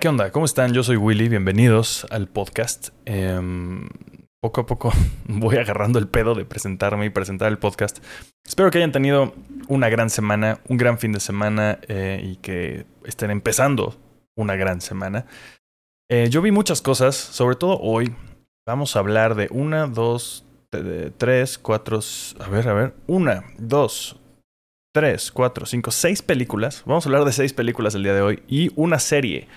¿qué onda? ¿Cómo están? Yo soy Willy, bienvenidos al podcast. Em, poco a poco voy agarrando el pedo de presentarme y presentar el podcast. Espero que hayan tenido una gran semana, un gran fin de semana eh, y que estén empezando una gran semana. Eh, yo vi muchas cosas, sobre todo hoy. Vamos a hablar de una, dos, tres, cuatro, a ver, a ver, una, dos, tres, cuatro, cinco, seis películas. Vamos a hablar de seis películas el día de hoy y una serie.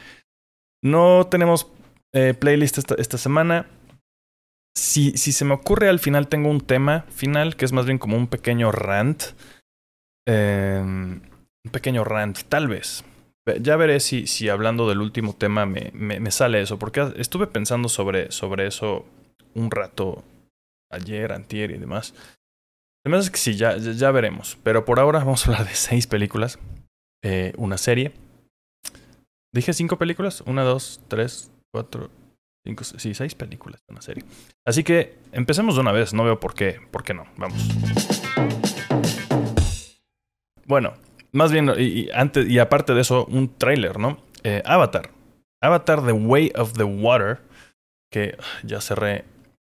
No tenemos eh, playlist esta, semana. Si, si, se me ocurre al final tengo un tema final que es más bien como un pequeño rant. Em, un pequeño rant, tal vez. Ya veré si, si hablando del último tema me, me, sale eso, porque estuve pensando sobre, sobre eso un rato ayer, antier y demás. Además es que sí, ya, ya veremos. Pero por ahora vamos a hablar de seis películas. Eh, una serie. Dije cinco películas. Una, dos, tres, cuatro, cinco, sí, seis películas. Una serie. Así que empecemos de una vez. No veo por qué. ¿Por qué no? Vamos. Bueno, más bien, y, antes, y aparte de eso, un trailer, ¿no? Eh, Avatar. Avatar The Way of the Water. Que ya cerré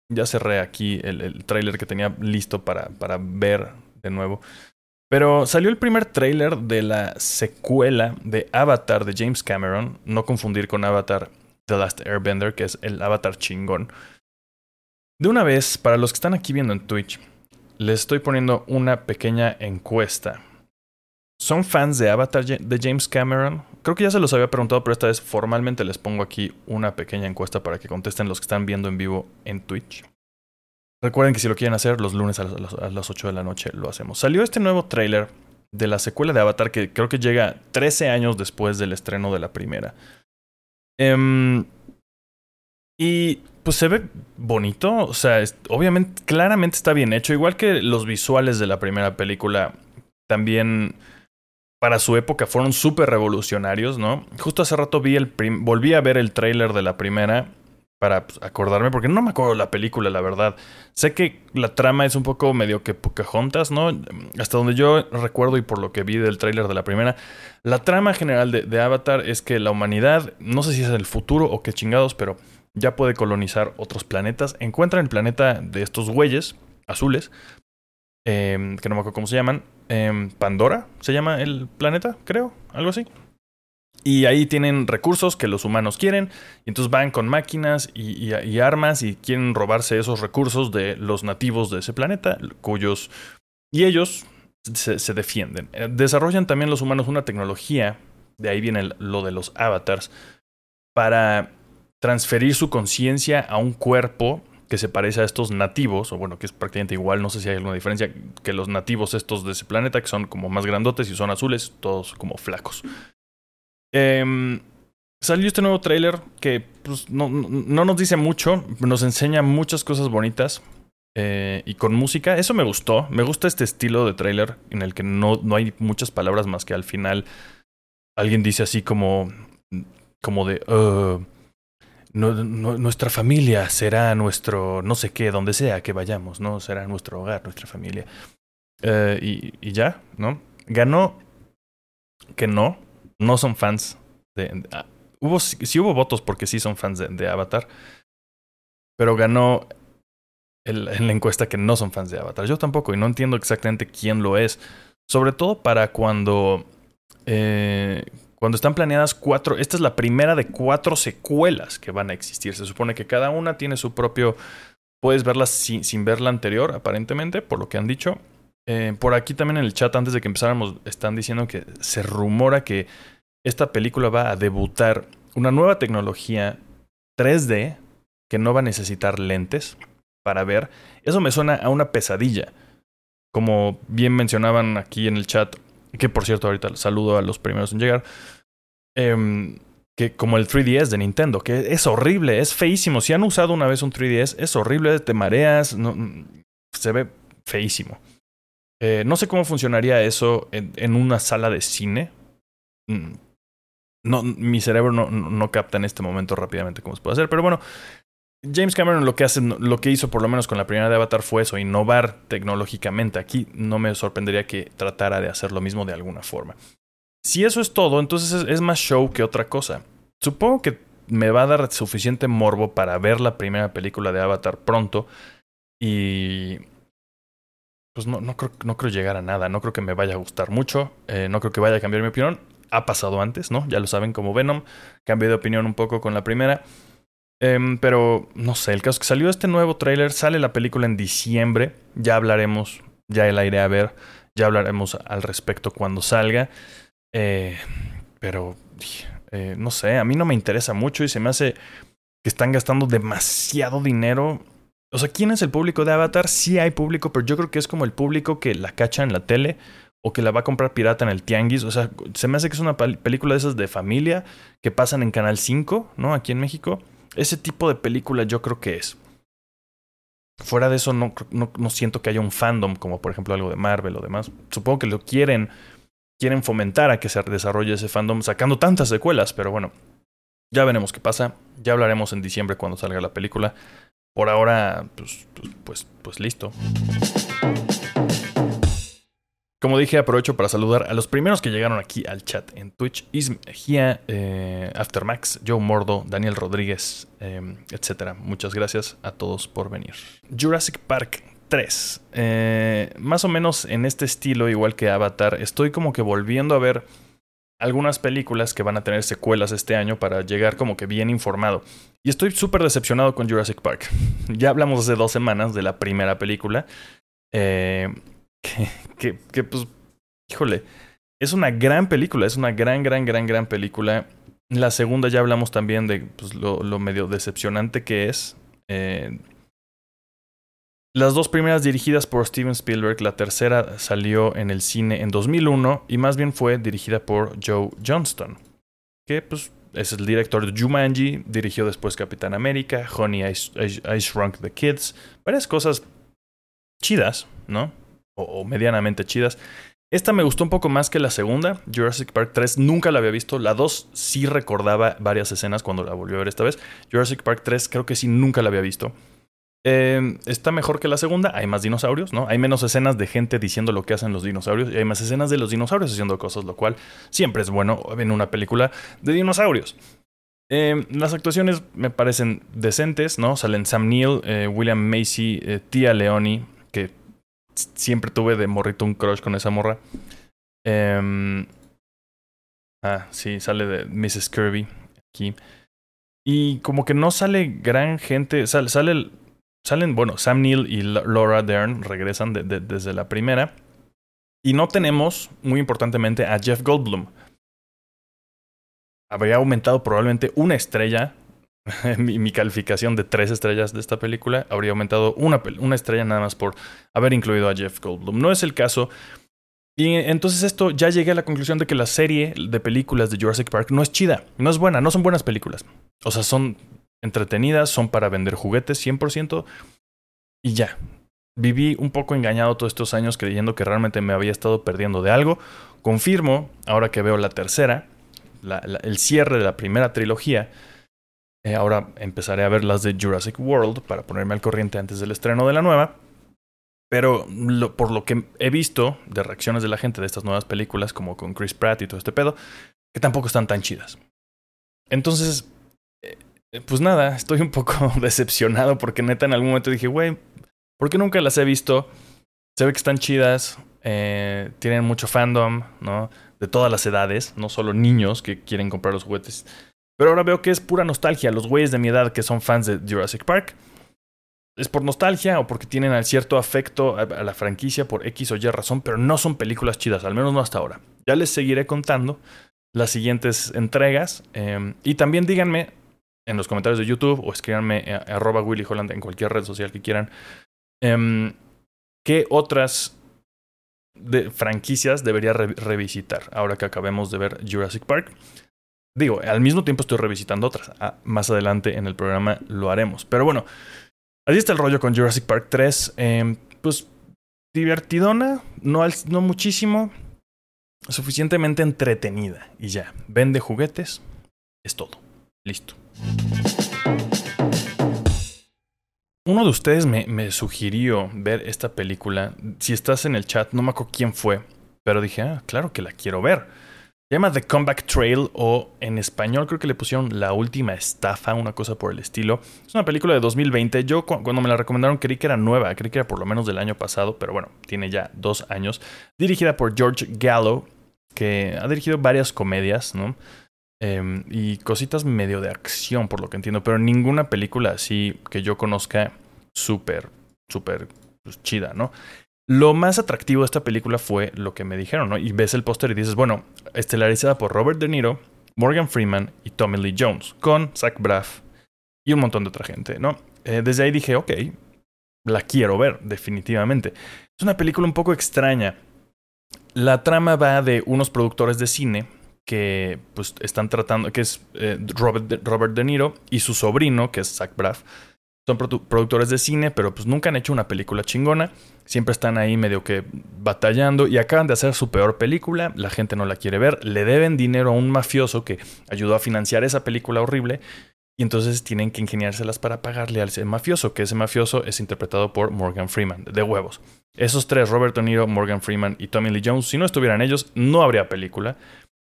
ya cerré aquí el, el tráiler que tenía listo para, para ver de nuevo. Pero salió el primer tráiler de la secuela de Avatar de James Cameron. No confundir con Avatar The Last Airbender, que es el Avatar chingón. De una vez, para los que están aquí viendo en Twitch, les estoy poniendo una pequeña encuesta. ¿Son fans de Avatar de James Cameron? Creo que ya se los había preguntado, pero esta vez formalmente les pongo aquí una pequeña encuesta para que contesten los que están viendo en vivo en Twitch. Recuerden que si lo quieren hacer los lunes a las, 8 de la noche lo hacemos. Salió este nuevo tráiler de la secuela de Avatar que creo que llega 13 años después del estreno de la primera. Em, y pues se ve bonito, o sea, obviamente, claramente está bien hecho, igual que los visuales de la primera película también para su época fueron súper revolucionarios, ¿no? Justo hace rato vi el volví a ver el tráiler de la primera para pues, acordarme, porque no me acuerdo la película, la verdad. Sé que la trama es un poco medio que Pocahontas, ¿no? Hasta donde yo recuerdo y por lo que vi del tráiler de la primera, la trama general de, Avatar es que la humanidad, no sé si es el futuro o qué chingados, pero ya puede colonizar otros planetas. Encuentran el planeta de estos güeyes azules, eh, que no me acuerdo cómo se llaman, Em, Pandora, se llama el planeta, creo, algo así. Y ahí tienen recursos que los humanos quieren. Y entonces van con máquinas y, armas y quieren robarse esos recursos de los nativos de ese planeta, cuyos... Y ellos se, defienden. Eh, desarrollan también los humanos una tecnología, de ahí viene lo de los avatars, para transferir su conciencia a un cuerpo que se parece a estos nativos, o bueno, que es prácticamente igual, no sé si hay alguna diferencia, que los nativos estos de ese planeta, que son como más grandotes y son azules, todos como flacos. Em, salió este nuevo tráiler que pues, no, no, nos dice mucho, nos enseña muchas cosas bonitas eh, y con música. Eso me gustó, me gusta este estilo de tráiler en el que no, no hay muchas palabras más que al final alguien dice así como, como de nuestra familia será nuestro, no sé qué, donde sea que vayamos, ¿no? Será nuestro hogar, nuestra familia. Eh, y, ya, ¿no? Ganó que no, no son fans de... Ah, hubo, sí hubo votos porque sí son fans de, Avatar, pero ganó en la encuesta que no son fans de Avatar. Yo tampoco, y no entiendo exactamente quién lo es. Sobre todo para cuando... Eh, cuando están planeadas cuatro, esta es la primera de cuatro secuelas que van a existir. Se supone que cada una tiene su propio, puedes verlas sin, sin ver la anterior, aparentemente, por lo que han dicho. Eh, por aquí también en el chat, antes de que empezáramos, están diciendo que se rumora que esta película va a debutar una nueva tecnología 3D que no va a necesitar lentes para ver. Eso me suena a una pesadilla. Como bien mencionaban aquí en el chat, que por cierto ahorita saludo a los primeros en llegar, em, que como el 3DS de Nintendo, que es horrible, es feísimo. Si han usado una vez un 3DS, es horrible, te mareas, se ve feísimo. Eh, no sé cómo funcionaría eso en, una sala de cine. Mm, no, mi cerebro no, capta en este momento rápidamente cómo se puede hacer, pero bueno, James Cameron lo que hace, lo que hizo por lo menos con la primera de Avatar fue eso, innovar tecnológicamente. Aquí no me sorprendería que tratara de hacer lo mismo de alguna forma. Si eso es todo, entonces es, más show que otra cosa. supongo que me va a dar suficiente morbo para ver la primera película de Avatar pronto. Y pues no, no, creo, no creo llegar a nada. No creo que me vaya a gustar mucho. Eh, no creo que vaya a cambiar mi opinión. Ha pasado antes, ¿no? Ya lo saben como Venom. Cambié de opinión un poco con la primera. Em, pero no sé, el caso es que salió este nuevo tráiler, sale la película en diciembre, ya hablaremos, ya el aire a ver, ya hablaremos al respecto cuando salga. Eh, pero eh, no sé, a mí no me interesa mucho y se me hace que están gastando demasiado dinero. O sea, ¿quién es el público de Avatar? Sí hay público, pero yo creo que es como el público que la cacha en la tele o que la va a comprar pirata en el tianguis. O sea, se me hace que es una película de esas de familia que pasan en Canal 5, ¿no? Aquí en México. Ese tipo de película yo creo que es. Fuera de eso, no, no, no siento que haya un fandom, como por ejemplo algo de Marvel o demás. Supongo que lo quieren quieren fomentar a que se desarrolle ese fandom sacando tantas secuelas, pero bueno, ya veremos qué pasa. Ya hablaremos en diciembre cuando salga la película. Por ahora, pues, pues, pues, pues listo. Como dije, aprovecho para saludar a los primeros que llegaron aquí al chat en Twitch. Ism Gia, eh, Aftermax, Joe Mordo, Daniel Rodríguez, eh, etc. Muchas gracias a todos por venir. Jurassic Park 3. Eh, más o menos en este estilo, igual que Avatar, estoy como que volviendo a ver algunas películas que van a tener secuelas este año para llegar como que bien informado. Y estoy súper decepcionado con Jurassic Park. ya hablamos hace dos semanas de la primera película. Eh, que, que, pues, híjole, es una gran película, es una gran, gran, gran, gran película. La segunda ya hablamos también de pues, lo, lo, medio decepcionante que es. Eh, las dos primeras dirigidas por Steven Spielberg, la tercera salió en el cine en 2001 y más bien fue dirigida por Joe Johnston, que pues es el director de Jumanji, dirigió después Capitán América, Honey, I, Shrunk the Kids, varias cosas chidas, ¿no? O, o, medianamente chidas. Esta me gustó un poco más que la segunda, Jurassic Park 3, nunca la había visto, la 2 sí recordaba varias escenas cuando la volvió a ver esta vez, Jurassic Park 3 creo que sí nunca la había visto. Eh, está mejor que la segunda. Hay más dinosaurios, ¿no? Hay menos escenas de gente diciendo lo que hacen los dinosaurios y hay más escenas de los dinosaurios haciendo cosas, lo cual siempre es bueno en una película de dinosaurios. Eh, las actuaciones me parecen decentes, ¿no? Salen Sam Neill, eh, William Macy, Tia Leoni, que siempre tuve de morrito un crush con esa morra. Em, ah, sí, sale de Mrs. Kirby aquí. Y como que no sale gran gente, sale, sale Salen, bueno, Sam Neill y Laura Dern regresan desde la primera. Y no tenemos, muy importantemente, a Jeff Goldblum. Habría aumentado probablemente una estrella. mi, mi, calificación de tres estrellas de esta película habría aumentado una, una estrella nada más por haber incluido a Jeff Goldblum. No es el caso. Y entonces esto ya llegué a la conclusión de que la serie de películas de Jurassic Park no es chida, no es buena, no son buenas películas. O sea, son entretenidas, son para vender juguetes 100% y ya. Viví un poco engañado todos estos años creyendo que realmente me había estado perdiendo de algo. Confirmo, ahora que veo la tercera, el cierre de la primera trilogía, eh, ahora empezaré a ver las de Jurassic World para ponerme al corriente antes del estreno de la nueva. Pero por lo que he visto de reacciones de la gente de estas nuevas películas, como con Chris Pratt y todo este pedo, que tampoco están tan chidas. Entonces, pues nada, estoy un poco decepcionado porque neta en algún momento dije, güey, ¿por qué nunca las he visto? Se ve que están chidas, eh, tienen mucho fandom, ¿no? De todas las edades, no solo niños que quieren comprar los juguetes. Pero ahora veo que es pura nostalgia. Los güeyes de mi edad que son fans de Jurassic Park, es por nostalgia o porque tienen cierto afecto a, la franquicia por X o Y razón, pero no son películas chidas, al menos no hasta ahora. Ya les seguiré contando las siguientes entregas. Eh, y también díganme en los comentarios de YouTube o escríbanme a, Willy Holland en cualquier red social que quieran. Eh, ¿Qué otras franquicias debería re revisitar ahora que acabemos de ver Jurassic Park? Digo, al mismo tiempo estoy revisitando otras. Ah, más adelante en el programa lo haremos. Pero bueno, así está el rollo con Jurassic Park 3. Eh, pues divertidona, no, no muchísimo, suficientemente entretenida y ya. Vende juguetes, es todo. Listo. Uno de ustedes me, sugirió ver esta película. Si estás en el chat, no me acuerdo quién fue, pero dije, ah, claro que la quiero ver. Se llama The Comeback Trail o en español creo que le pusieron La Última Estafa, una cosa por el estilo. Es una película de 2020. Yo cuando me la recomendaron creí que era nueva, creí que era por lo menos del año pasado, pero bueno, tiene ya dos años. Dirigida por George Gallo, que ha dirigido varias comedias, ¿no? Em, y cositas medio de acción, por lo que entiendo, pero ninguna película así que yo conozca súper, súper pues, chida, ¿no? Lo más atractivo de esta película fue lo que me dijeron, ¿no? Y ves el póster y dices, bueno, estelarizada por Robert De Niro, Morgan Freeman y Tommy Lee Jones, con Zach Braff y un montón de otra gente, ¿no? Eh, desde ahí dije, ok, la quiero ver, definitivamente. Es una película un poco extraña. La trama va de unos productores de cine que pues están tratando, que es eh, Robert, Robert De Niro y su sobrino, que es Zach Braff, son productores de cine, pero pues nunca han hecho una película chingona. Siempre están ahí medio que batallando y acaban de hacer su peor película. La gente no la quiere ver. Le deben dinero a un mafioso que ayudó a financiar esa película horrible. Y entonces tienen que ingeniárselas para pagarle al mafioso, que ese mafioso es interpretado por Morgan Freeman, de huevos. Esos tres, Robert De Niro, Morgan Freeman y Tommy Lee Jones, si no estuvieran ellos, no habría película.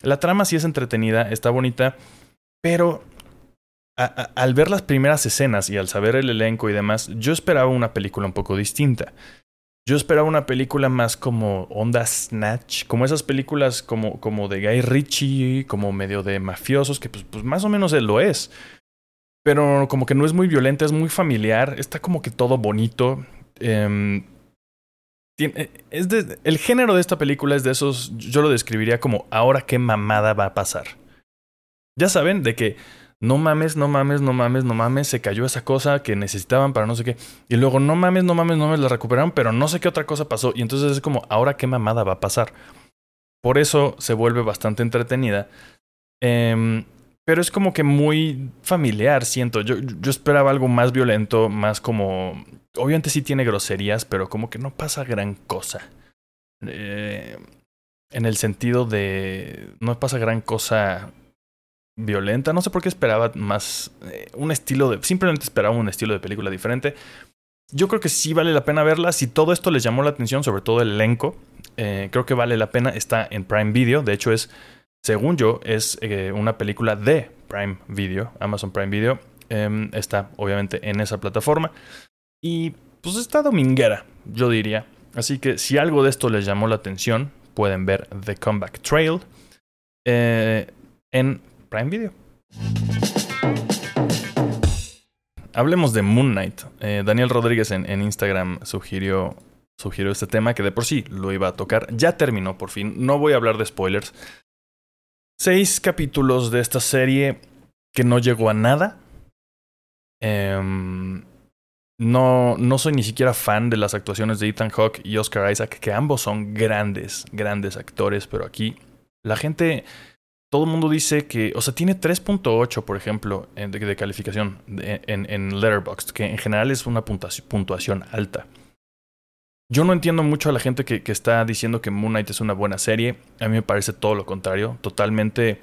La trama sí es entretenida, está bonita, pero al ver las primeras escenas y al saber el elenco y demás, yo esperaba una película un poco distinta. Yo esperaba una película más como onda Snatch, como esas películas como, como de Guy Ritchie, como medio de mafiosos, que pues, pues más o menos él lo es. Pero como que no es muy violenta, es muy familiar, está como que todo bonito. Em, eh, es el género de esta película es de esos, yo lo describiría como ahora qué mamada va a pasar. Ya saben, de que no mames, no mames, no mames, no mames, se cayó esa cosa que necesitaban para no sé qué. Y luego, no mames, no mames, no mames, la recuperaron, pero no sé qué otra cosa pasó. Y entonces es como, ahora qué mamada va a pasar. Por eso se vuelve bastante entretenida. Em, pero es como que muy familiar, siento. Yo, yo esperaba algo más violento, más como... Obviamente sí tiene groserías, pero como que no pasa gran cosa. Eh, en el sentido de... No pasa gran cosa violenta. No sé por qué esperaba más eh, un estilo de... Simplemente esperaba un estilo de película diferente. Yo creo que sí vale la pena verla. Si todo esto les llamó la atención, sobre todo el elenco, eh, creo que vale la pena. Está en Prime Video. De hecho, es, según yo, es eh, una película de Prime Video, Amazon Prime Video. Em, está obviamente en esa plataforma. Y pues está dominguera, yo diría. Así que si algo de esto les llamó la atención, pueden ver The Comeback Trail en Prime Video. Hablemos de Moon Knight. Eh, Daniel Rodríguez en, Instagram sugirió, sugirió este tema que de por sí lo iba a tocar. Ya terminó por fin. No voy a hablar de spoilers. Seis capítulos de esta serie que no llegó a nada. Em, no, no soy ni siquiera fan de las actuaciones de Ethan Hawke y Oscar Isaac, que ambos son grandes, grandes actores, pero aquí la gente todo el mundo dice que, o sea, tiene 3.8, por ejemplo, de, calificación en, en Letterboxd, que en general es una puntuación, alta. Yo no entiendo mucho a la gente que, está diciendo que Moon Knight es una buena serie. A mí me parece todo lo contrario. Totalmente.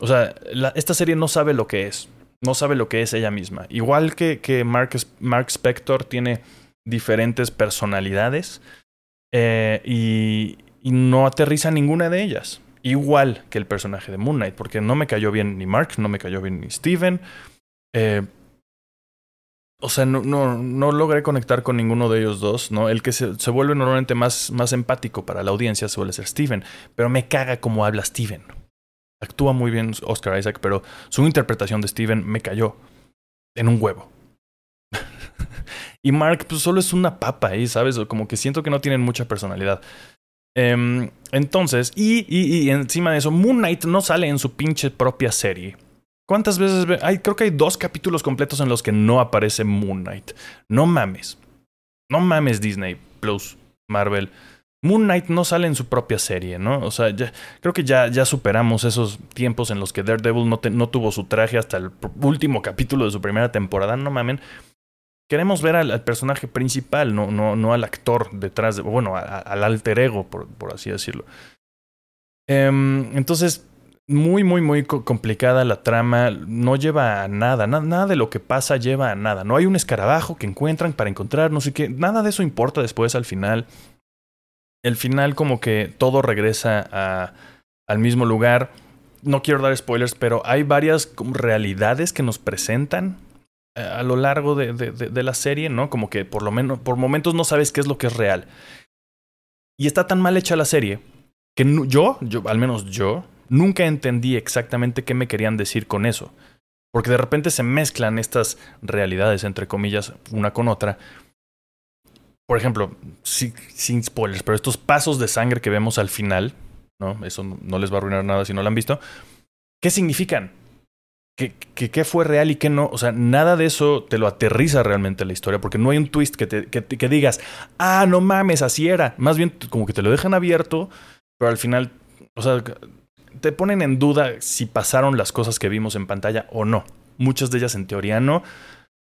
O sea, esta serie no sabe lo que es. No sabe lo que es ella misma. Igual que, que Mark, Mark Spector tiene diferentes personalidades eh, y, y no aterriza ninguna de ellas igual que el personaje de Moon Knight, porque no me cayó bien ni Mark, no me cayó bien ni Steven. Eh, o sea, no, no, no, logré conectar con ninguno de ellos dos, ¿no? El que se, se, vuelve normalmente más, más empático para la audiencia suele ser Steven, pero me caga cómo habla Steven. Actúa muy bien Oscar Isaac, pero su interpretación de Steven me cayó en un huevo. y Mark, pues solo es una papa ahí, ¿sabes? Como que siento que no tienen mucha personalidad. Em, entonces, y, y, encima de eso, Moon Knight no sale en su pinche propia serie. ¿Cuántas veces? Hay, creo que hay dos capítulos completos en los que no aparece Moon Knight. No mames. No mames Disney Plus, Marvel. Moon Knight no sale en su propia serie, ¿no? O sea, creo que ya, ya superamos esos tiempos en los que Daredevil no, no tuvo su traje hasta el último capítulo de su primera temporada. No mamen queremos ver al, personaje principal, no, no, no, al actor detrás de, bueno, al alter ego, por, por así decirlo. Em, entonces, muy, muy, muy complicada la trama, no lleva a nada, nada de lo que pasa lleva a nada. No hay un escarabajo que encuentran para encontrar, no sé qué, nada de eso importa después al final. El final como que todo regresa a al mismo lugar. No quiero dar spoilers, pero hay varias realidades que nos presentan eh, a lo largo de, de, la serie, ¿no? Como que por lo menos, por momentos no sabes qué es lo que es real. Y está tan mal hecha la serie que yo, yo, al menos yo, nunca entendí exactamente qué me querían decir con eso. Porque de repente se mezclan estas realidades, entre comillas, una con otra. Por ejemplo, sin spoilers, pero estos pasos de sangre que vemos al final, ¿no? Eso no les va a arruinar nada si no lo han visto. ¿Qué significan? ¿Qué, qué, fue real y qué no? O sea, nada de eso te lo aterriza realmente la historia, porque no hay un twist que, te, que, digas, ah, no mames, así era. Más bien, como que te lo dejan abierto, pero al final, o sea, te ponen en duda si pasaron las cosas que vimos en pantalla o no. Muchas de ellas en teoría no.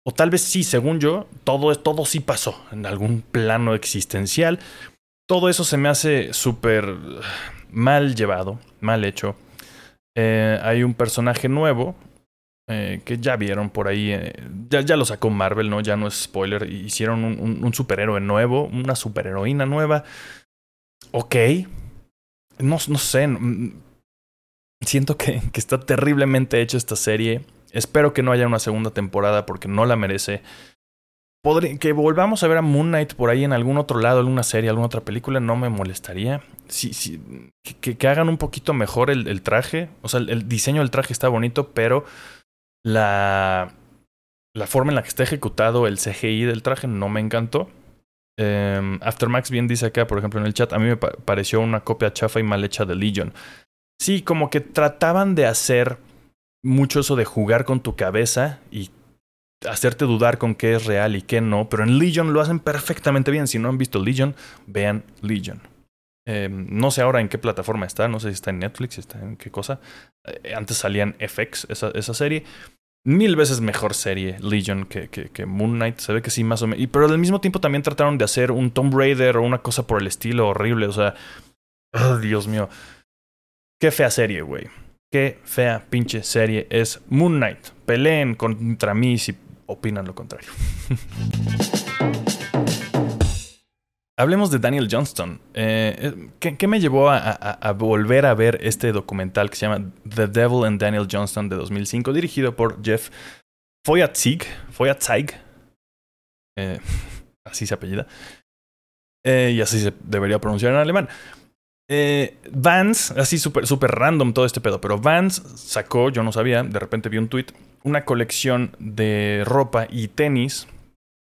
O tal vez sí, según yo, todo, todo sí pasó en algún plano existencial. Todo eso se me hace súper mal llevado, mal hecho. Eh, hay un personaje nuevo, eh, que ya vieron por ahí, eh, ya, ya, lo sacó Marvel, ¿no? Ya no es spoiler, hicieron un, un, superhéroe nuevo, una superheroína nueva. Ok. No, no sé, siento que, está terriblemente hecha esta serie. Espero que no haya una segunda temporada porque no la merece. que volvamos a ver a Moon Knight por ahí en algún otro lado, alguna serie, alguna otra película, no me molestaría. Sí, sí, que, hagan un poquito mejor el, traje. O sea, el, diseño del traje está bonito, pero la, forma en la que está ejecutado el CGI del traje no me encantó. Eh, Aftermax bien dice acá, por ejemplo, en el chat, a mí me pareció una copia chafa y mal hecha de Legion. Sí, como que trataban de hacer mucho eso de jugar con tu cabeza y hacerte dudar con qué es real y qué no, pero en Legion lo hacen perfectamente bien. Si no han visto Legion, vean Legion. Eh, no sé ahora en qué plataforma está, no sé si está en Netflix, si está en qué cosa. Eh, antes salían FX, esa, serie. Mil veces mejor serie Legion que, que, Moon Knight. Se ve que sí, más o menos. Pero al mismo tiempo también trataron de hacer un Tomb Raider o una cosa por el estilo horrible. O sea, oh, Dios mío. Qué fea serie, güey. Qué fea pinche serie es Moon Knight. Peleen contra mí si opinan lo contrario. Hablemos de Daniel Johnston. Eh, eh, ¿qué, me llevó a, volver a ver este documental que se llama The Devil and Daniel Johnston de 2005, dirigido por Jeff Foyatzig? Foyatzig. Eh, así se apellida. y así se debería pronunciar en alemán. Vans, así súper super random todo este pedo, pero Vans sacó, yo no sabía, de repente vi un tweet, una colección de ropa y tenis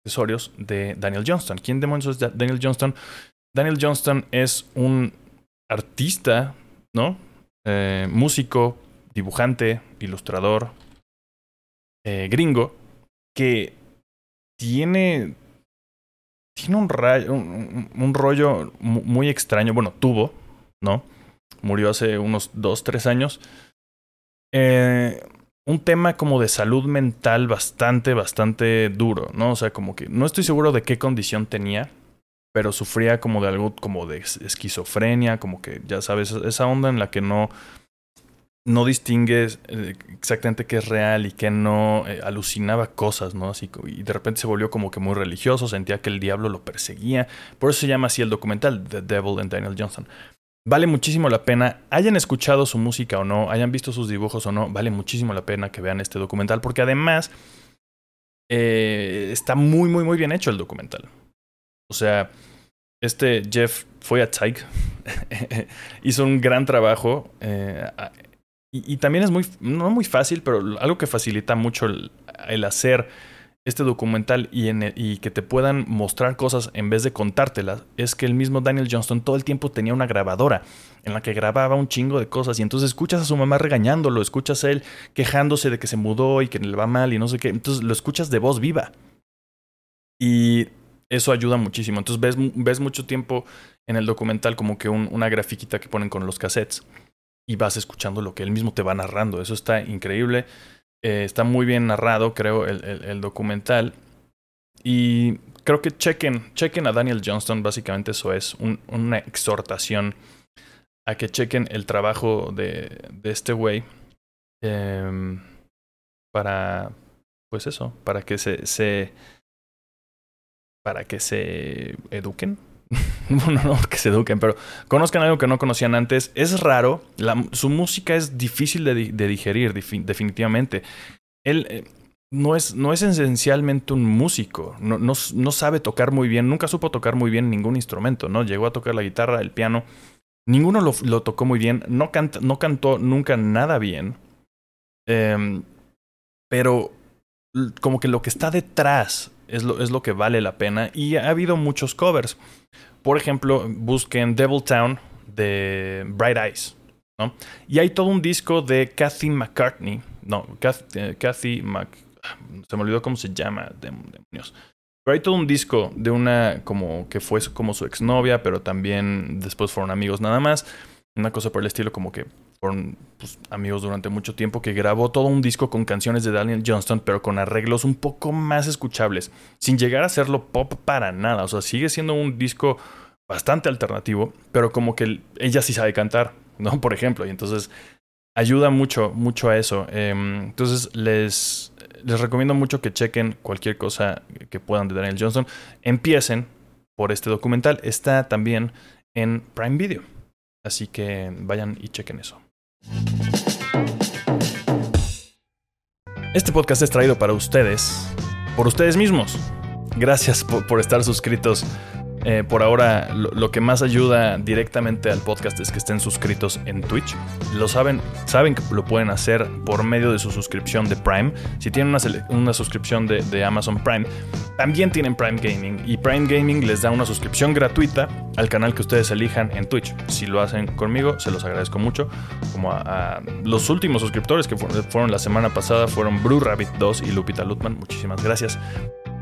accesorios de Daniel Johnston. ¿Quién demonios es Daniel Johnston? Daniel Johnston es un artista, ¿no? Eh, músico, dibujante, ilustrador, eh, gringo, que tiene, tiene un, un, rollo muy extraño. Bueno, tuvo, ¿no? Murió hace unos dos, tres años. Eh, un tema como de salud mental bastante, bastante duro, ¿no? O sea, como que no estoy seguro de qué condición tenía, pero sufría como de algo como de esquizofrenia, como que ya sabes, esa onda en la que no, no distingues eh, exactamente qué es real y qué no, eh, alucinaba cosas, ¿no? Así, y de repente se volvió como que muy religioso, sentía que el diablo lo perseguía, por eso se llama así el documental, The Devil and Daniel Johnson. Vale muchísimo la pena, hayan escuchado su música o no, hayan visto sus dibujos o no, vale muchísimo la pena que vean este documental porque además eh, está muy, muy, muy bien hecho el documental. O sea, este Jeff fue a hizo un gran trabajo eh, y, también es muy, no muy fácil, pero algo que facilita mucho el hacer este documental y, en y que te puedan mostrar cosas en vez de contártelas es que el mismo Daniel Johnston todo el tiempo tenía una grabadora en la que grababa un chingo de cosas y entonces escuchas a su mamá regañándolo, escuchas a él quejándose de que se mudó y que le va mal y no sé qué, entonces lo escuchas de voz viva. Y eso ayuda muchísimo. Entonces ves, ves mucho tiempo en el documental como que un, una grafiquita que ponen con los cassettes y vas escuchando lo que él mismo te va narrando. Eso está increíble. Eh, está muy bien narrado, creo, el, el, documental. Y creo que chequen, chequen a Daniel Johnston, básicamente eso es, una exhortación a que chequen el trabajo de, de este güey. Eh, para, pues eso, para que se, se, para que se eduquen. no que se eduquen, pero conozcan algo que no conocían antes. Es raro, su música es difícil de, digerir, definitivamente. Él eh, no, es, no es esencialmente un músico, no, no, sabe tocar muy bien, nunca supo tocar muy bien ningún instrumento, ¿no? Llegó a tocar la guitarra, el piano, ninguno lo, tocó muy bien, no, no cantó nunca nada bien, em, pero como que lo que está detrás es lo, es lo que vale la pena y ha habido muchos covers. Por ejemplo, busquen Devil Town de Bright Eyes. ¿no? Y hay todo un disco de Kathy McCartney. No, Kathy, eh, Mc... Se me olvidó cómo se llama, demonios. Pero hay todo un disco de una como que fue como su exnovia, pero también después fueron amigos nada más. Una cosa por el estilo como que pues, amigos durante mucho tiempo, que grabó todo un disco con canciones de Daniel Johnston, pero con arreglos un poco más escuchables, sin llegar a serlo pop para nada. O sea, sigue siendo un disco bastante alternativo, pero como que ella sí sabe cantar, ¿no? Por ejemplo, y entonces ayuda mucho, mucho a eso. Em, entonces les, les recomiendo mucho que chequen cualquier cosa que puedan de Daniel Johnston. Empiecen por este documental. Está también en Prime Video. Así que vayan y chequen eso. Este podcast es traído para ustedes, por ustedes mismos. Gracias por, estar suscritos eh, por ahora, lo, que más ayuda directamente al podcast es que estén suscritos en Twitch. Lo saben, saben que lo pueden hacer por medio de su suscripción de Prime. Si tienen una, suscripción de, Amazon Prime, también tienen Prime Gaming. Y Prime Gaming les da una suscripción gratuita al canal que ustedes elijan en Twitch. Si lo hacen conmigo, se los agradezco mucho. Como a, los últimos suscriptores que fueron, la semana pasada fueron Blue Rabbit 2 y Lupita Lutman. Muchísimas gracias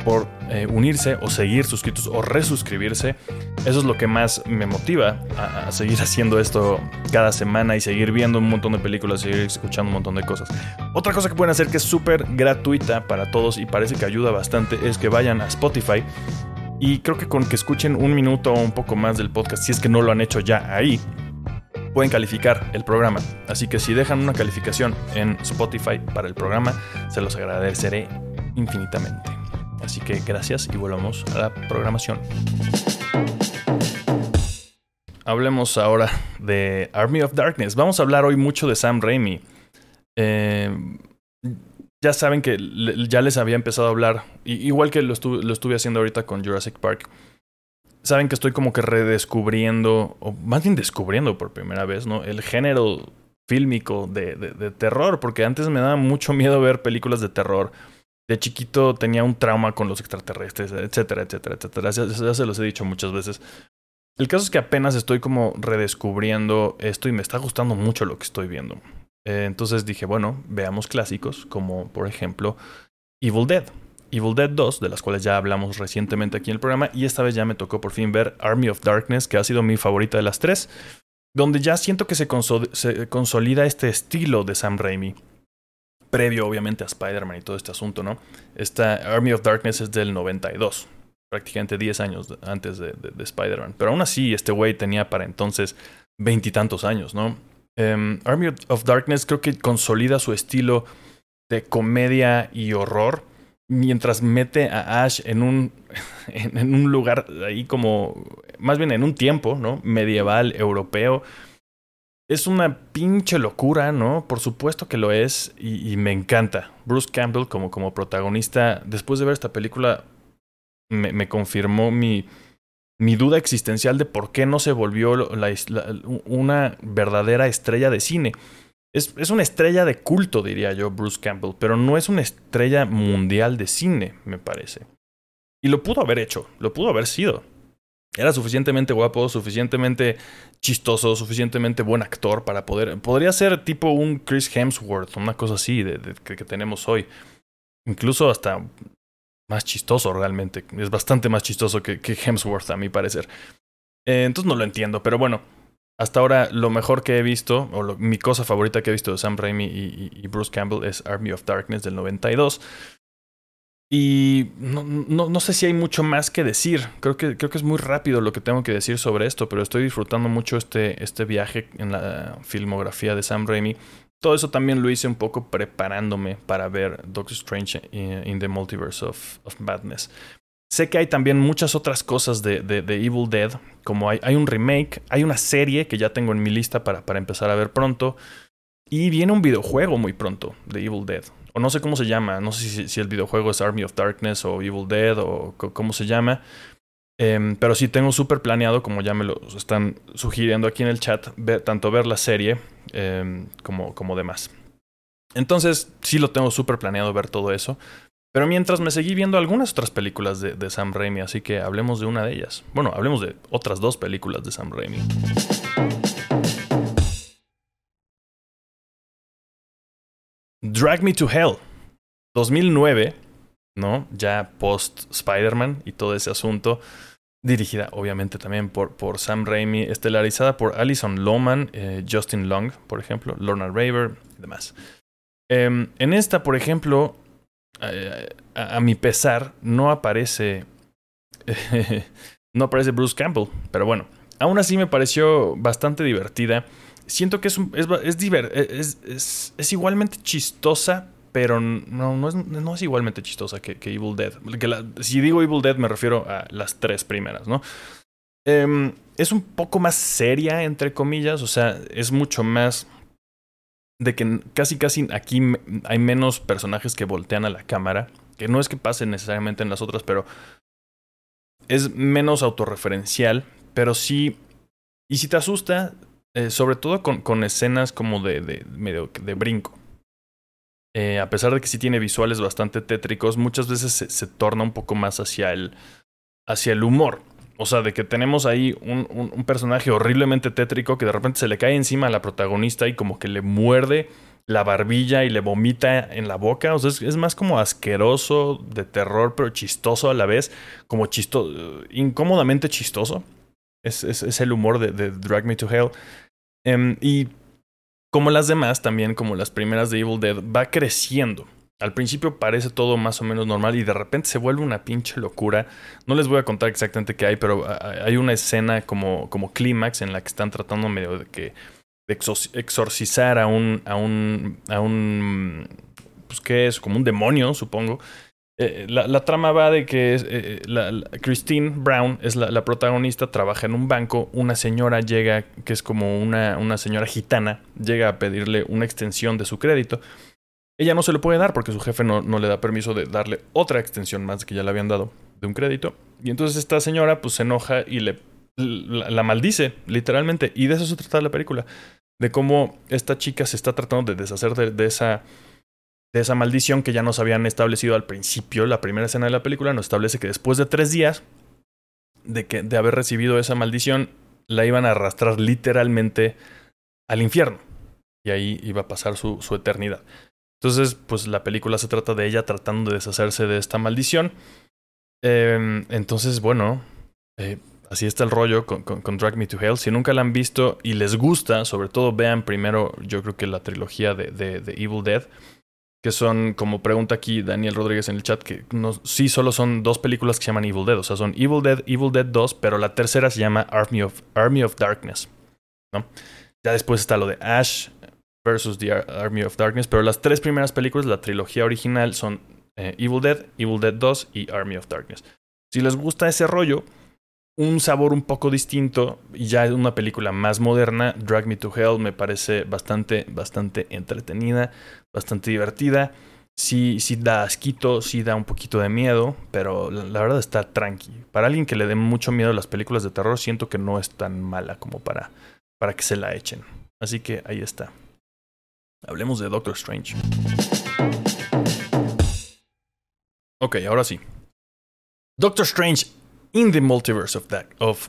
por eh, unirse o seguir suscritos o resuscribirse. Eso es lo que más me motiva a, seguir haciendo esto cada semana y seguir viendo un montón de películas, seguir escuchando un montón de cosas. Otra cosa que pueden hacer que es súper gratuita para todos y parece que ayuda bastante es que vayan a Spotify y creo que con que escuchen un minuto o un poco más del podcast, si es que no lo han hecho ya ahí, pueden calificar el programa. Así que si dejan una calificación en Spotify para el programa, se los agradeceré infinitamente. Así que gracias y volvamos a la programación. Hablemos ahora de Army of Darkness. Vamos a hablar hoy mucho de Sam Raimi. Eh, ya saben que ya les había empezado a hablar, igual que lo estuve, haciendo ahorita con Jurassic Park. Saben que estoy como que redescubriendo, o más bien descubriendo por primera vez, ¿no? El género fílmico de, de terror, porque antes me daba mucho miedo ver películas de terror de chiquito tenía un trauma con los extraterrestres, etcétera, etcétera, etcétera. Ya, se los he dicho muchas veces. El caso es que apenas estoy como redescubriendo esto y me está gustando mucho lo que estoy viendo. Eh, entonces dije, bueno, veamos clásicos como por ejemplo Evil Dead. Evil Dead 2, de las cuales ya hablamos recientemente aquí en el programa, y esta vez ya me tocó por fin ver Army of Darkness, que ha sido mi favorita de las tres, donde ya siento que se, se consolida este estilo de Sam Raimi previo obviamente a Spider-Man y todo este asunto, ¿no? Esta Army of Darkness es del 92, prácticamente 10 años antes de, Spider-Man. Pero aún así, este güey tenía para entonces veintitantos años, ¿no? Em, Army of Darkness creo que consolida su estilo de comedia y horror mientras mete a Ash en un, en un lugar ahí como, más bien en un tiempo, ¿no? Medieval, europeo es una pinche locura, ¿no? Por supuesto que lo es y, me encanta. Bruce Campbell como, como protagonista, después de ver esta película, me, confirmó mi, mi duda existencial de por qué no se volvió una verdadera estrella de cine. Es, es, una estrella de culto, diría yo, Bruce Campbell, pero no es una estrella mundial de cine, me parece. Y lo pudo haber hecho, lo pudo haber sido. Era suficientemente guapo, suficientemente chistoso, suficientemente buen actor para poder. Podría ser tipo un Chris Hemsworth, una cosa así de, que, tenemos hoy. Incluso hasta más chistoso realmente. Es bastante más chistoso que, Hemsworth, a mi parecer. Eh, entonces no lo entiendo, pero bueno. Hasta ahora lo mejor que he visto, o mi cosa favorita que he visto de Sam Raimi y, Bruce Campbell es Army of Darkness del 92. Y no, no, no, sé si hay mucho más que decir. Creo que, creo que es muy rápido lo que tengo que decir sobre esto, pero estoy disfrutando mucho este, este viaje en la filmografía de Sam Raimi. Todo eso también lo hice un poco preparándome para ver Doctor Strange in the Multiverse of, Madness. Sé que hay también muchas otras cosas de, de, Evil Dead, como hay, hay, un remake, hay una serie que ya tengo en mi lista para, para empezar a ver pronto, y viene un videojuego muy pronto de Evil Dead. O no sé cómo se llama, no sé si, el videojuego es Army of Darkness o Evil Dead o cómo se llama. Em, pero sí tengo súper planeado, como ya me lo están sugiriendo aquí en el chat, tanto ver la serie em, como, como demás. Entonces, sí lo tengo súper planeado ver todo eso. Pero mientras me seguí viendo algunas otras películas de, de, Sam Raimi, así que hablemos de una de ellas. Bueno, hablemos de otras dos películas de Sam Raimi. Drag Me to Hell, 2009, ¿no? Ya post Spider-Man y todo ese asunto. Dirigida, obviamente, también por, por Sam Raimi, estelarizada por Alison Lohman, eh, Justin Long, por ejemplo, Lorna Raver y demás. Em, en esta, por ejemplo, eh, a, mi pesar, no aparece. no aparece Bruce Campbell, pero bueno, aún así me pareció bastante divertida. Siento que es, es, es, es, es igualmente chistosa, pero no, no, es, no igualmente chistosa que, Evil Dead. si digo Evil Dead me refiero a las tres primeras, ¿no? Em, es un poco más seria, entre comillas, o sea, es mucho más de que casi casi aquí hay menos personajes que voltean a la cámara, que no es que pase necesariamente en las otras, pero es menos autorreferencial, pero sí, y si te asusta, eh, sobre todo con, con escenas como de, de medio de brinco. Eh, a pesar de que sí tiene visuales bastante tétricos, muchas veces se, torna un poco más hacia el, hacia el humor. O sea, de que tenemos ahí un, un, personaje horriblemente tétrico que de repente se le cae encima a la protagonista y como que le muerde la barbilla y le vomita en la boca. O sea, es, más como asqueroso, de terror, pero chistoso a la vez. Como chistoso, incómodamente chistoso. Es, es, el humor de, de, Drag Me to Hell. Em, y como las demás, también como las primeras de Evil Dead, va creciendo. Al principio parece todo más o menos normal y de repente se vuelve una pinche locura. No les voy a contar exactamente qué hay, pero hay una escena como, como clímax en la que están tratando medio de que de exorcizar a un a un a un pues qué es como un demonio supongo eh, la, trama va de que eh, Christine Brown es la, protagonista, trabaja en un banco, una señora llega, que es como una, una señora gitana, llega a pedirle una extensión de su crédito. Ella no se lo puede dar porque su jefe no, no le da permiso de darle otra extensión más que ya le habían dado de un crédito. Y entonces esta señora pues se enoja y le la, maldice, literalmente. Y de eso se trata la película. De cómo esta chica se está tratando de deshacer de esa de esa maldición que ya nos habían establecido al principio. La primera escena de la película nos establece que después de tres días de, que, de haber recibido esa maldición, la iban a arrastrar literalmente al infierno. Y ahí iba a pasar su, su eternidad. Entonces, pues la película se trata de ella tratando de deshacerse de esta maldición. Em, entonces, bueno, eh, así está el rollo con, con, Drag Me to Hell. Si nunca la han visto y les gusta, sobre todo vean primero, yo creo que la trilogía de, de, de Evil Dead que son, como pregunta aquí Daniel Rodríguez en el chat, que no, sí solo son dos películas que se llaman Evil Dead. O sea, son Evil Dead, Evil Dead 2, pero la tercera se llama Army of, Army of Darkness. ¿no? Ya después está lo de Ash versus The Army of Darkness, pero las tres primeras películas, la trilogía original, son eh, Evil Dead, Evil Dead 2 y Army of Darkness. Si les gusta ese rollo, un sabor un poco distinto y ya es una película más moderna. Drag Me to Hell me parece bastante, bastante entretenida, bastante divertida. Sí, sí da asquito, sí da un poquito de miedo, pero la, verdad está tranqui. Para alguien que le dé mucho miedo a las películas de terror, siento que no es tan mala como para, para que se la echen. Así que ahí está. Hablemos de Doctor Strange. Ok, ahora sí. Doctor Strange in the multiverse of, that,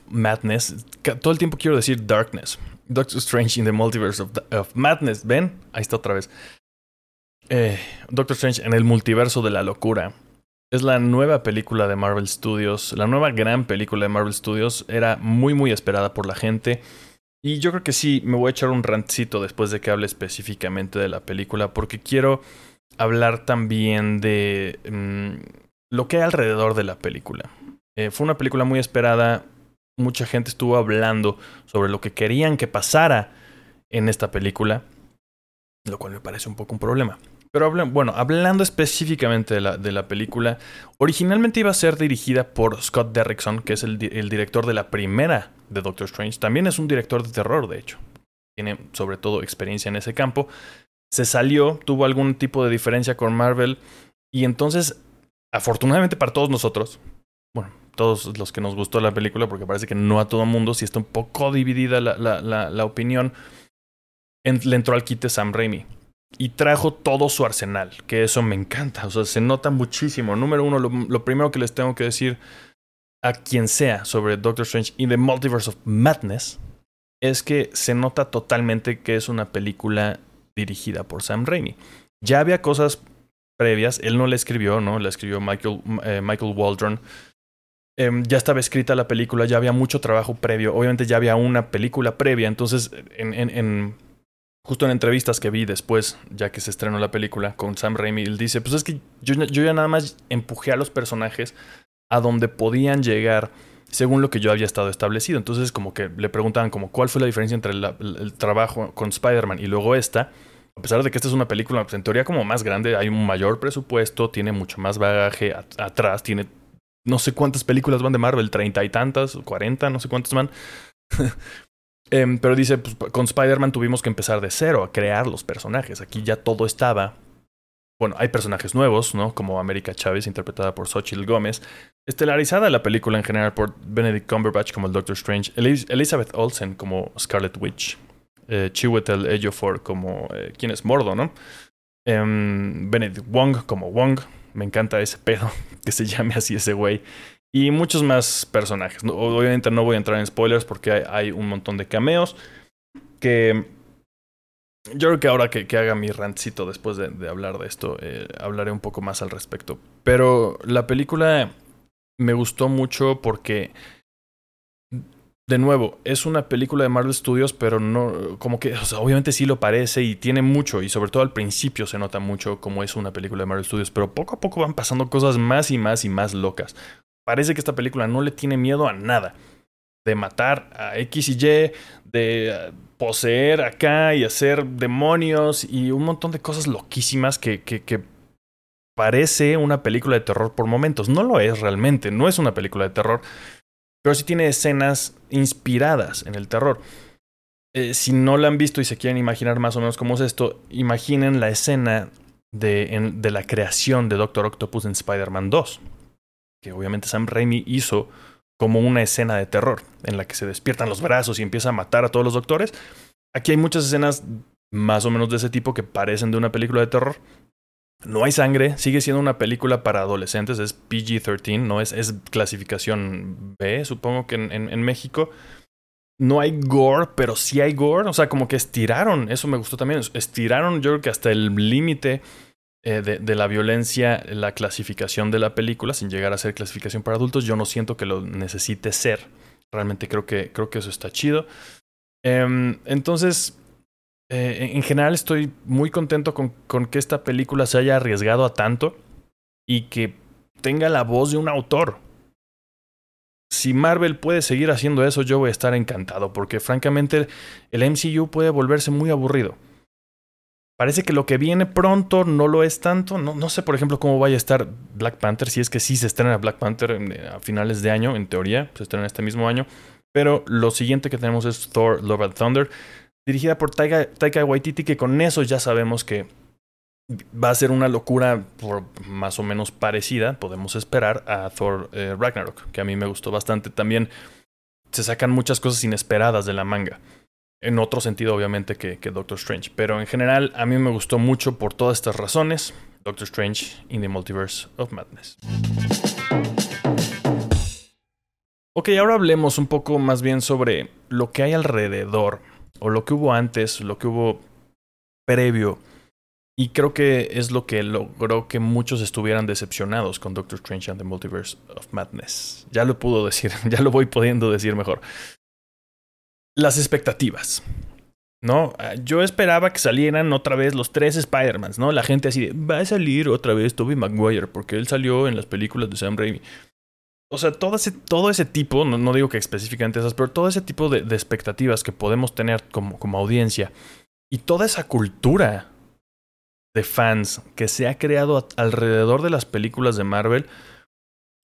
madness. Todo el tiempo quiero decir darkness. Doctor Strange in the multiverse of, of madness. ¿Ven? Ahí está otra vez. Eh, Doctor Strange en el multiverso de la locura. Es la nueva película de Marvel Studios. La nueva gran película de Marvel Studios. Era muy, muy esperada por la gente. Y yo creo que sí, me voy a echar un rantcito después de que hable específicamente de la película. Porque quiero hablar también de mm, lo que hay alrededor de la película. Eh, fue una película muy esperada. Mucha gente estuvo hablando sobre lo que querían que pasara en esta película, lo cual me parece un poco un problema. Pero bueno, hablando específicamente de la, de la, película, originalmente iba a ser dirigida por Scott Derrickson, que es el, el, director de la primera de Doctor Strange. También es un director de terror, de hecho. Tiene sobre todo experiencia en ese campo. Se salió, tuvo algún tipo de diferencia con Marvel. Y entonces, afortunadamente para todos nosotros, bueno, todos los que nos gustó la película, porque parece que no a todo mundo, si está un poco dividida la, la, la, opinión, le entró al quite Sam Raimi y trajo todo su arsenal, que eso me encanta, o sea, se nota muchísimo. Número uno, lo, primero que les tengo que decir a quien sea sobre Doctor Strange y The Multiverse of Madness es que se nota totalmente que es una película dirigida por Sam Raimi. Ya había cosas previas, él no la escribió, ¿no? La escribió Michael, eh, Michael Waldron. Em, ya estaba escrita la película, ya había mucho trabajo previo, obviamente ya había una película previa, entonces en, en justo en entrevistas que vi después, ya que se estrenó la película con Sam Raimi, él dice, pues es que yo, ya nada más empujé a los personajes a donde podían llegar según lo que yo había estado establecido. Entonces como que le preguntaban como cuál fue la diferencia entre el, trabajo con Spider-Man y luego esta. A pesar de que esta es una película, pues en teoría como más grande, hay un mayor presupuesto, tiene mucho más bagaje atrás, tiene no sé cuántas películas van de Marvel, treinta y tantas, cuarenta, no sé cuántas van. Em, pero dice, pues, con Spider-Man tuvimos que empezar de cero a crear los personajes. Aquí ya todo estaba. Bueno, hay personajes nuevos, ¿no? Como América Chávez, interpretada por Xochitl Gómez. Estelarizada la película en general por Benedict Cumberbatch como el Doctor Strange. Elizabeth Olsen como Scarlet Witch. Eh, Chiwetel Ejiofor como... Eh, ¿Quién es? Mordo, ¿no? Em, Benedict Wong como Wong. Me encanta ese pedo que se llame así ese güey. Y muchos más personajes. Obviamente no voy a entrar en spoilers porque hay, un montón de cameos. Que yo creo que ahora que, haga mi rantcito después de, hablar de esto, eh, hablaré un poco más al respecto. Pero la película me gustó mucho porque, de nuevo, es una película de Marvel Studios, pero no, como que, o sea, obviamente sí lo parece y tiene mucho, y sobre todo al principio se nota mucho como es una película de Marvel Studios, pero poco a poco van pasando cosas más y más y más locas parece que esta película no le tiene miedo a nada. De matar a X y Y, de eh, poseer acá y hacer demonios y un montón de cosas loquísimas que, que, que parece una película de terror por momentos. No lo es realmente, no es una película de terror, pero sí tiene escenas inspiradas en el terror. Eh, si no la han visto y se quieren imaginar más o menos cómo es esto, imaginen la escena de, de la creación de Doctor Octopus en Spider-Man 2 que obviamente Sam Raimi hizo como una escena de terror, en la que se despiertan los brazos y empieza a matar a todos los doctores. Aquí hay muchas escenas más o menos de ese tipo que parecen de una película de terror. No hay sangre, sigue siendo una película para adolescentes, es PG-13, no es, clasificación B, supongo que en, en México. No hay gore, pero sí hay gore. O sea, como que estiraron, eso me gustó también. Estiraron, yo creo que hasta el límite eh, de, la violencia, la clasificación de la película, sin llegar a ser clasificación para adultos, yo no siento que lo necesite ser. Realmente creo que, creo que eso está chido. Em, entonces, eh, en general estoy muy contento con, con que esta película se haya arriesgado a tanto y que tenga la voz de un autor. Si Marvel puede seguir haciendo eso, yo voy a estar encantado, porque francamente el MCU puede volverse muy aburrido. Parece que lo que viene pronto no lo es tanto. No, no sé, por ejemplo, cómo vaya a estar Black Panther. Si es que sí se estrena Black Panther eh, a finales de año, en teoría, se estrena este mismo año. Pero lo siguiente que tenemos es Thor Love and Thunder, dirigida por Taika, Waititi, que con eso ya sabemos que va a ser una locura por más o menos parecida, podemos esperar, a Thor eh, Ragnarok, que a mí me gustó bastante. También se sacan muchas cosas inesperadas de la manga en otro sentido obviamente que, Doctor Strange. Pero en general a mí me gustó mucho por todas estas razones. Doctor Strange in the Multiverse of Madness. Ok, ahora hablemos un poco más bien sobre lo que hay alrededor, o lo que hubo antes, lo que hubo previo. Y creo que es lo que logró que muchos estuvieran decepcionados con Doctor Strange and the Multiverse of Madness. Ya lo puedo decir, ya lo voy pudiendo decir mejor las expectativas. ¿no? Ah, yo esperaba que salieran otra vez los tres Spider-Mans, ¿no? La gente así de, va a salir otra vez Tobey Maguire, porque él salió en las películas de Sam Raimi. O sea, todo ese, todo ese tipo, no, digo que específicamente esas, pero todo ese tipo de, de expectativas que podemos tener como, como audiencia y toda esa cultura de fans que se ha creado alrededor de las películas de Marvel,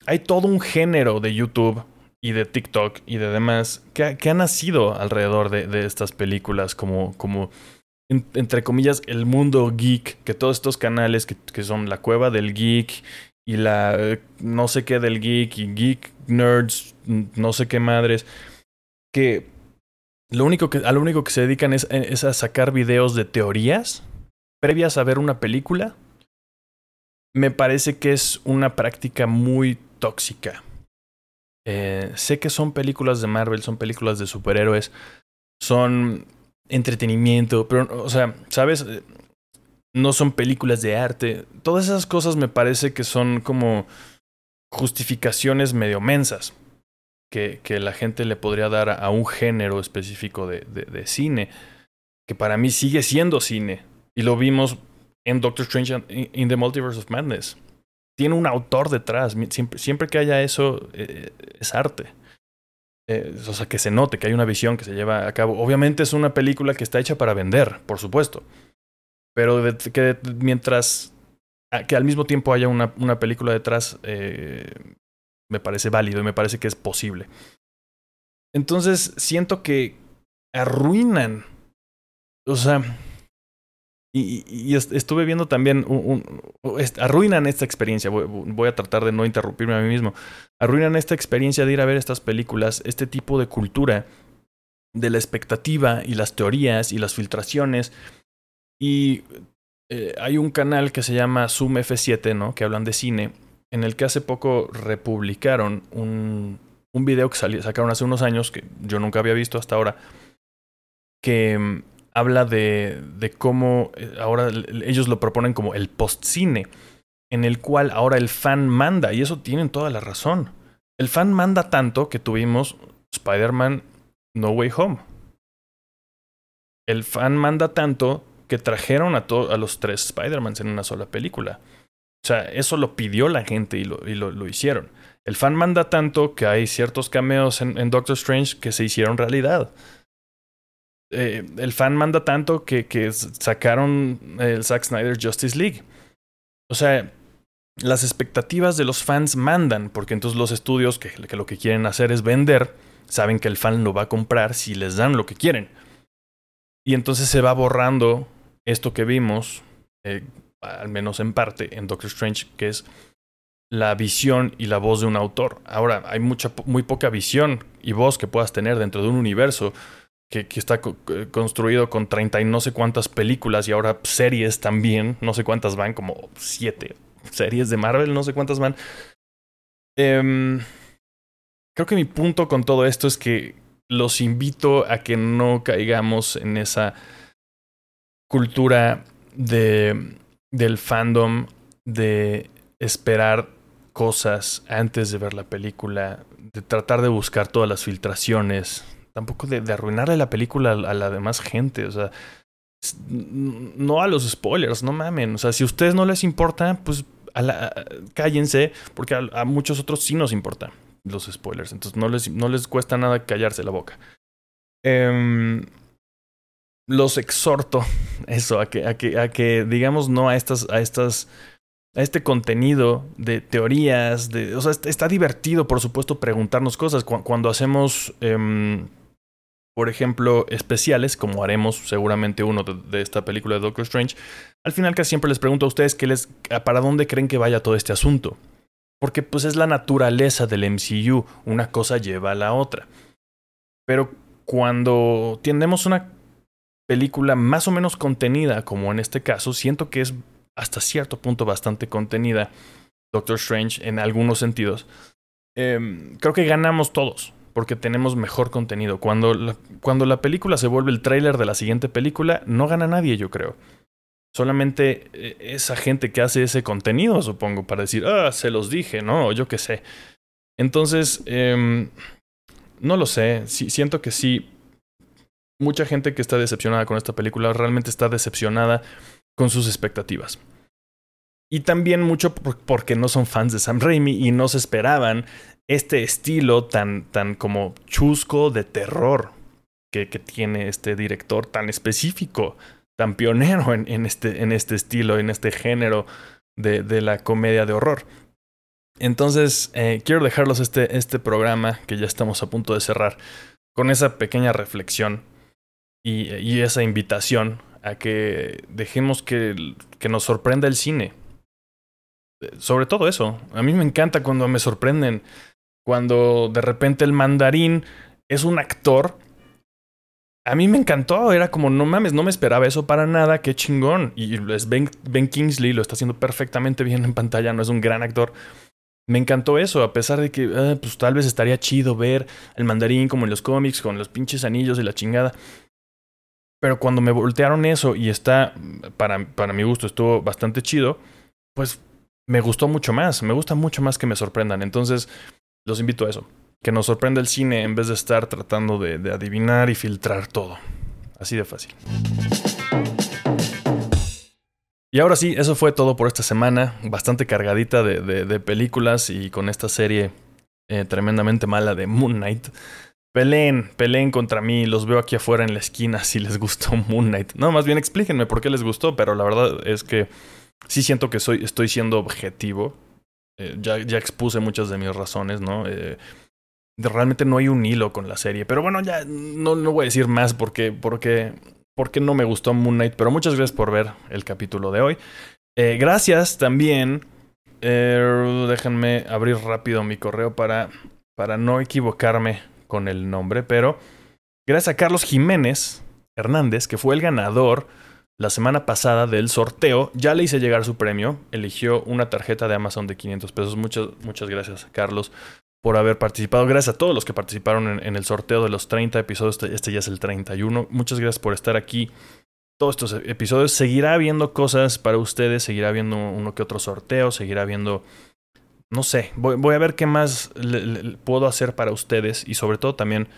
hay todo un género de YouTube y de TikTok y de demás que, ha nacido alrededor de, estas películas como, como entre comillas, el mundo geek, que todos estos canales que, que son la cueva del geek y la no sé qué del geek y geek nerds, no sé qué madres, que lo único que, a lo único que se dedican es, es a sacar videos de teorías previas a ver una película, me parece que es una práctica muy tóxica. Eh, sé que son películas de Marvel, son películas de superhéroes, son entretenimiento, pero, o sea, ¿sabes? No son películas de arte. Todas esas cosas me parece que son como justificaciones medio mensas que, que la gente le podría dar a, un género específico de, de, cine, que para mí sigue siendo cine. Y lo vimos en Doctor Strange in the Multiverse of Madness. Tiene un autor detrás. Siempre, siempre que haya eso, eh, es arte. Eh, o sea, que se note, que hay una visión que se lleva a cabo. Obviamente es una película que está hecha para vender, por supuesto. Pero que mientras que al mismo tiempo haya una, una película detrás, eh, me parece válido y me parece que es posible. Entonces siento que arruinan. O sea, y, estuve viendo también, arruinan esta experiencia, voy, a tratar de no interrumpirme a mí mismo, arruinan esta experiencia de ir a ver estas películas, este tipo de cultura de la expectativa y las teorías y las filtraciones. Y eh, hay un canal que se llama Zoom F7, ¿no? Que hablan de cine, en el que hace poco republicaron un, un video que sacaron hace unos años, que yo nunca había visto hasta ahora, que habla de, de cómo eh, ahora ellos lo proponen como el postcine, en el cual ahora el fan manda, y eso tienen toda la razón. El fan manda tanto que tuvimos Spider-Man No Way Home. El fan manda tanto que trajeron a, a los tres Spider-Mans en una sola película. O sea, eso lo pidió la gente y lo, y lo, lo hicieron. El fan manda tanto que hay ciertos cameos en, Doctor Strange que se hicieron realidad. Eh, el fan manda tanto que, que sacaron el Zack Snyder Justice League. O sea, las expectativas de los fans mandan, porque entonces los estudios que, que, lo que quieren hacer es vender, saben que el fan lo va a comprar si les dan lo que quieren. Y entonces se va borrando esto que vimos, eh, al menos en parte, en Doctor Strange, que es la visión y la voz de un autor. Ahora, hay mucha, muy poca visión y voz que puedas tener dentro de un universo que, está construido con treinta y no sé cuántas películas y ahora series también, no sé cuántas van, como siete series de Marvel, no sé cuántas van. Em, creo que mi punto con todo esto es que los invito a que no caigamos en esa cultura de, del fandom de esperar cosas antes de ver la película, de tratar de buscar todas las filtraciones, tampoco de, arruinarle la película a, la demás gente. O sea, no a los spoilers, no mamen. O sea, si a ustedes no les importa, pues cállense, porque a, muchos otros sí nos importa los spoilers. Entonces no les, no les cuesta nada callarse la boca. Em, los exhorto eso, a que, a que, a que digamos no a estas, a estas, a este contenido de teorías, de, o sea, está, divertido, por supuesto, preguntarnos cosas. cuando hacemos em, por ejemplo, especiales, como haremos seguramente uno de, esta película de Doctor Strange, al final casi siempre les pregunto a ustedes qué les, para dónde creen que vaya todo este asunto. Porque pues es la naturaleza del MCU, una cosa lleva a la otra. Pero cuando tenemos una película más o menos contenida, como en este caso, siento que es hasta cierto punto bastante contenida, Doctor Strange en algunos sentidos, em, creo que ganamos todos porque tenemos mejor contenido. Cuando la, cuando la película se vuelve el tráiler de la siguiente película, no gana nadie, yo creo. Solamente eh, esa gente que hace ese contenido, supongo, para decir, ah, se los dije, ¿no? Yo qué sé. Entonces, eh, no lo sé. siento que sí. Mucha gente que está decepcionada con esta película realmente está decepcionada con sus expectativas. Y también mucho porque no son fans de Sam Raimi y no se esperaban este estilo tan, tan como chusco de terror que, que tiene este director tan específico, tan pionero en, este, en este estilo, en este género de, de la comedia de horror. Entonces, eh, quiero dejarlos este, este programa, que ya estamos a punto de cerrar, con esa pequeña reflexión y, esa invitación a que dejemos que, que nos sorprenda el cine. Sobre todo eso. A mí me encanta cuando me sorprenden. Cuando de repente el mandarín es un actor. A mí me encantó. Era como, no mames, no me esperaba eso para nada. Qué chingón. Y es ben, ben Kingsley lo está haciendo perfectamente bien en pantalla. No es un gran actor. Me encantó eso, a pesar de que, ah, pues tal vez estaría chido ver el mandarín como en los cómics, con los pinches anillos y la chingada. Pero cuando me voltearon eso y está, para, para mi gusto, estuvo bastante chido, pues me gustó mucho más. Me gusta mucho más que me sorprendan. Entonces, los invito a eso. Que nos sorprenda el cine en vez de estar tratando de, adivinar y filtrar todo. Así de fácil. Y ahora sí, eso fue todo por esta semana. Bastante cargadita de, de, de películas y con esta serie eh, tremendamente mala de Moon Knight. Peleen, peleen contra mí, los veo aquí afuera en la esquina si les gustó Moon Knight. No, más bien explíquenme por qué les gustó, pero la verdad es que sí siento que estoy siendo objetivo. Eh, ya, ya expuse muchas de mis razones, ¿no? Eh, realmente no hay un hilo con la serie. Pero bueno, ya no, no voy a decir más porque, porque, porque no me gustó Moon Knight. Pero muchas gracias por ver el capítulo de hoy. Eh, gracias también. Déjenme abrir rápido mi correo para, para no equivocarme con el nombre, pero gracias a Carlos Jiménez Hernández, que fue el ganador la semana pasada del sorteo, ya le hice llegar su premio, eligió una tarjeta de Amazon de 500 pesos. Muchas, muchas gracias, Carlos, por haber participado. Gracias a todos los que participaron en, el sorteo de los 30 episodios. Este, este, ya es el 31. Muchas gracias por estar aquí. Todos estos episodios. Seguirá habiendo cosas para ustedes, seguirá habiendo uno que otro sorteo, seguirá habiendo no sé, voy, a ver qué más le puedo hacer para ustedes y sobre todo también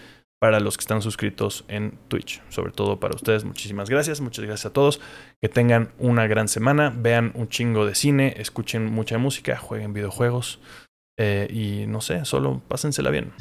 para los que están suscritos en Twitch. Sobre todo para ustedes, muchísimas gracias, muchas gracias a todos. Que tengan una gran semana, vean un chingo de cine, escuchen mucha música, jueguen videojuegos eh, y no sé, solo pásensela bien.